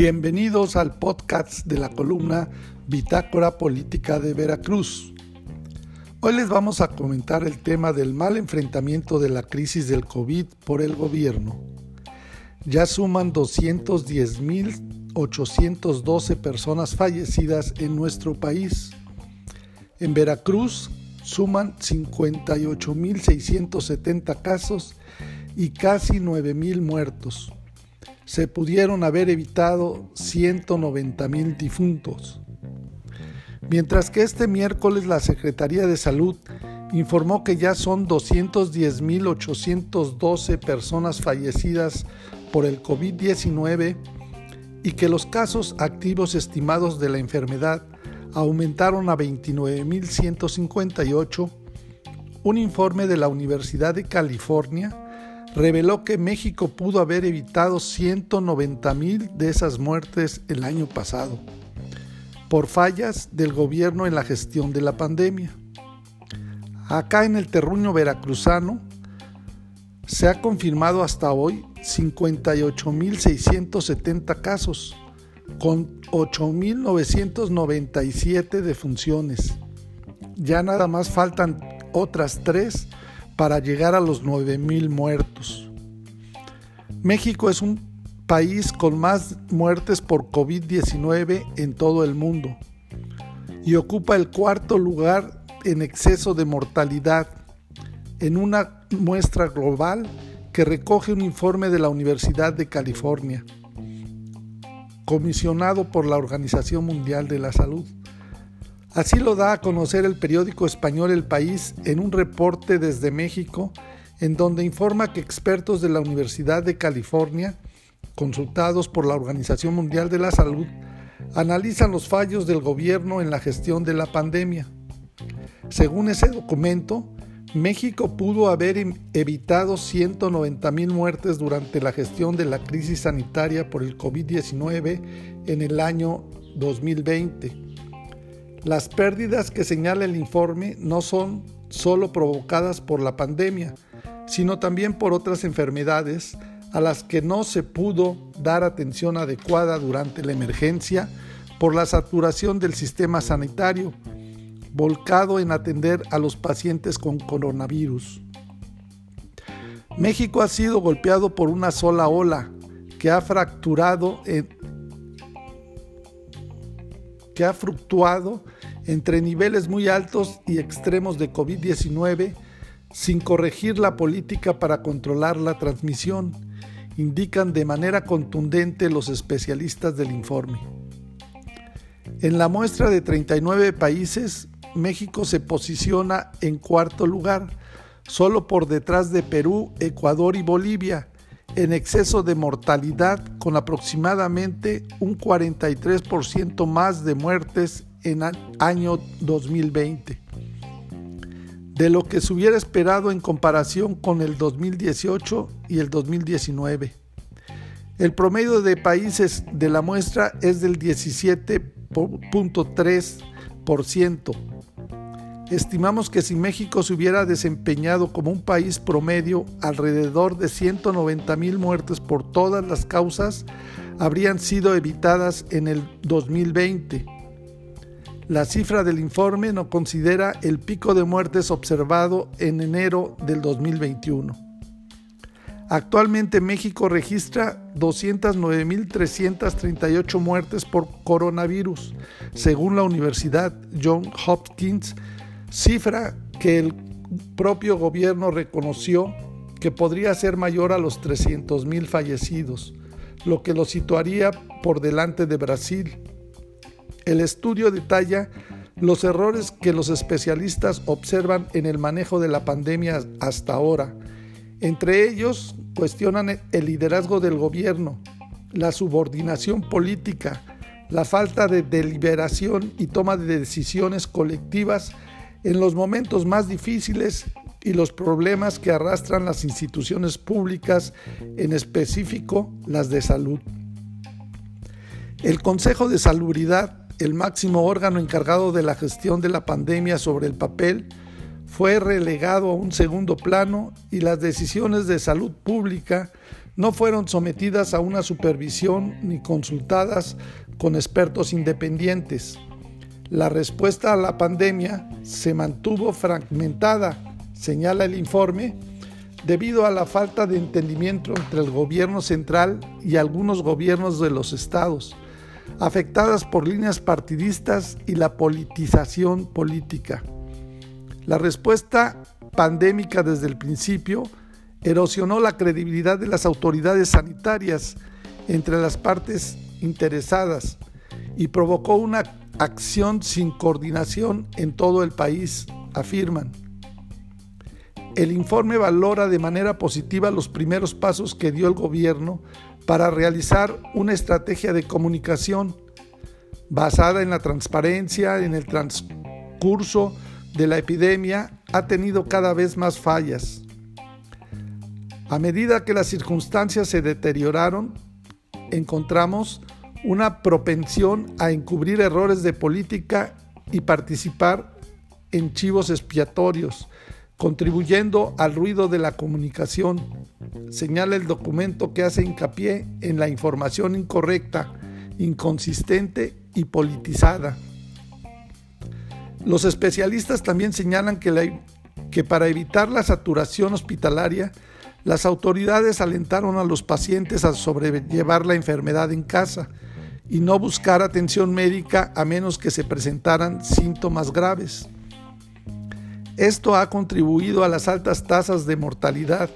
Bienvenidos al podcast de la columna Bitácora Política de Veracruz. Hoy les vamos a comentar el tema del mal enfrentamiento de la crisis del COVID por el gobierno. Ya suman 210.812 personas fallecidas en nuestro país. En Veracruz suman 58.670 casos y casi 9.000 muertos se pudieron haber evitado 190 mil difuntos. Mientras que este miércoles la Secretaría de Salud informó que ya son 210.812 personas fallecidas por el COVID-19 y que los casos activos estimados de la enfermedad aumentaron a 29.158, un informe de la Universidad de California reveló que México pudo haber evitado 190 mil de esas muertes el año pasado por fallas del gobierno en la gestión de la pandemia. Acá en el terruño veracruzano se ha confirmado hasta hoy 58.670 casos, con 8.997 defunciones. Ya nada más faltan otras tres para llegar a los 9.000 muertos. México es un país con más muertes por COVID-19 en todo el mundo y ocupa el cuarto lugar en exceso de mortalidad en una muestra global que recoge un informe de la Universidad de California, comisionado por la Organización Mundial de la Salud. Así lo da a conocer el periódico español El País en un reporte desde México, en donde informa que expertos de la Universidad de California, consultados por la Organización Mundial de la Salud, analizan los fallos del gobierno en la gestión de la pandemia. Según ese documento, México pudo haber em, evitado 190 mil muertes durante la gestión de la crisis sanitaria por el COVID-19 en el año 2020 las pérdidas que señala el informe no son solo provocadas por la pandemia, sino también por otras enfermedades a las que no se pudo dar atención adecuada durante la emergencia por la saturación del sistema sanitario, volcado en atender a los pacientes con coronavirus. México ha sido golpeado por una sola ola que ha fracturado que ha fluctuado entre niveles muy altos y extremos de COVID-19 sin corregir la política para controlar la transmisión, indican de manera contundente los especialistas del informe. En la muestra de 39 países, México se posiciona en cuarto lugar, solo por detrás de Perú, Ecuador y Bolivia, en exceso de mortalidad con aproximadamente un 43% más de muertes en año 2020 de lo que se hubiera esperado en comparación con el 2018 y el 2019. El promedio de países de la muestra es del 17.3%, Estimamos que si México se hubiera desempeñado como un país promedio, alrededor de 190 mil muertes por todas las causas habrían sido evitadas en el 2020. La cifra del informe no considera el pico de muertes observado en enero del 2021. Actualmente México registra 209.338 muertes por coronavirus, según la Universidad Johns Hopkins cifra que el propio gobierno reconoció que podría ser mayor a los 300 mil fallecidos, lo que lo situaría por delante de Brasil. El estudio detalla los errores que los especialistas observan en el manejo de la pandemia hasta ahora. Entre ellos, cuestionan el liderazgo del gobierno, la subordinación política, la falta de deliberación y toma de decisiones colectivas en los momentos más difíciles y los problemas que arrastran las instituciones públicas, en específico las de salud. El Consejo de Salubridad, el máximo órgano encargado de la gestión de la pandemia sobre el papel, fue relegado a un segundo plano y las decisiones de salud pública no fueron sometidas a una supervisión ni consultadas con expertos independientes. La respuesta a la pandemia se mantuvo fragmentada, señala el informe, debido a la falta de entendimiento entre el gobierno central y algunos gobiernos de los estados, afectadas por líneas partidistas y la politización política. La respuesta pandémica desde el principio erosionó la credibilidad de las autoridades sanitarias entre las partes interesadas y provocó una acción sin coordinación en todo el país, afirman. El informe valora de manera positiva los primeros pasos que dio el gobierno para realizar una estrategia de comunicación basada en la transparencia, en el transcurso de la epidemia, ha tenido cada vez más fallas. A medida que las circunstancias se deterioraron, encontramos una propensión a encubrir errores de política y participar en chivos expiatorios, contribuyendo al ruido de la comunicación. Señala el documento que hace hincapié en la información incorrecta, inconsistente y politizada. Los especialistas también señalan que, que para evitar la saturación hospitalaria, las autoridades alentaron a los pacientes a sobrellevar la enfermedad en casa, y no buscar atención médica a menos que se presentaran síntomas graves. Esto ha contribuido a las altas tasas de mortalidad,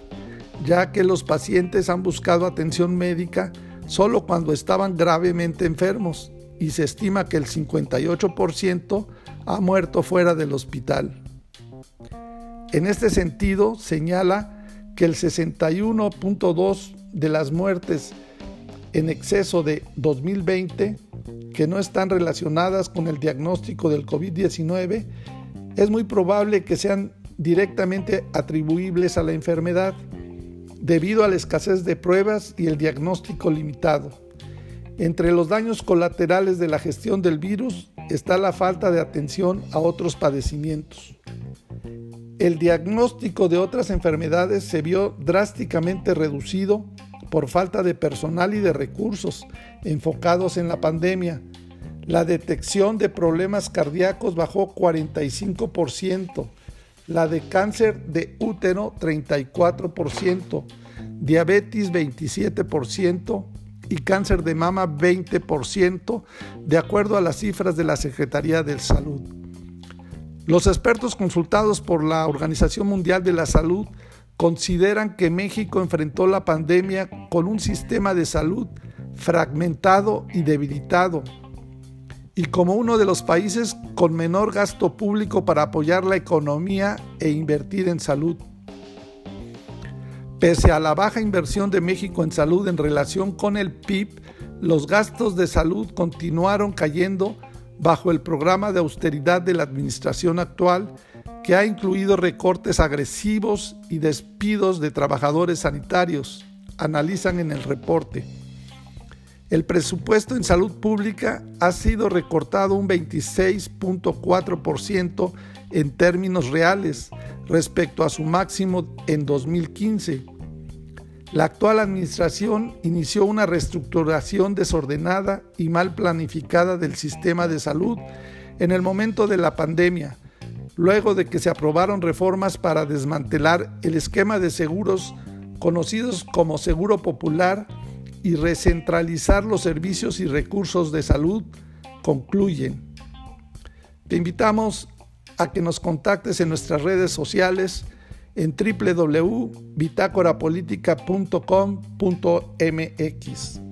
ya que los pacientes han buscado atención médica solo cuando estaban gravemente enfermos y se estima que el 58% ha muerto fuera del hospital. En este sentido, señala que el 61.2 de las muertes en exceso de 2020 que no están relacionadas con el diagnóstico del COVID-19, es muy probable que sean directamente atribuibles a la enfermedad debido a la escasez de pruebas y el diagnóstico limitado. Entre los daños colaterales de la gestión del virus está la falta de atención a otros padecimientos. El diagnóstico de otras enfermedades se vio drásticamente reducido por falta de personal y de recursos enfocados en la pandemia. La detección de problemas cardíacos bajó 45%, la de cáncer de útero 34%, diabetes 27% y cáncer de mama 20%, de acuerdo a las cifras de la Secretaría de Salud. Los expertos consultados por la Organización Mundial de la Salud consideran que México enfrentó la pandemia con un sistema de salud fragmentado y debilitado, y como uno de los países con menor gasto público para apoyar la economía e invertir en salud. Pese a la baja inversión de México en salud en relación con el PIB, los gastos de salud continuaron cayendo bajo el programa de austeridad de la administración actual que ha incluido recortes agresivos y despidos de trabajadores sanitarios, analizan en el reporte. El presupuesto en salud pública ha sido recortado un 26.4% en términos reales respecto a su máximo en 2015. La actual administración inició una reestructuración desordenada y mal planificada del sistema de salud en el momento de la pandemia, luego de que se aprobaron reformas para desmantelar el esquema de seguros conocidos como Seguro Popular y recentralizar los servicios y recursos de salud, concluyen. Te invitamos a que nos contactes en nuestras redes sociales en www.bitácorapolítica.com.mx.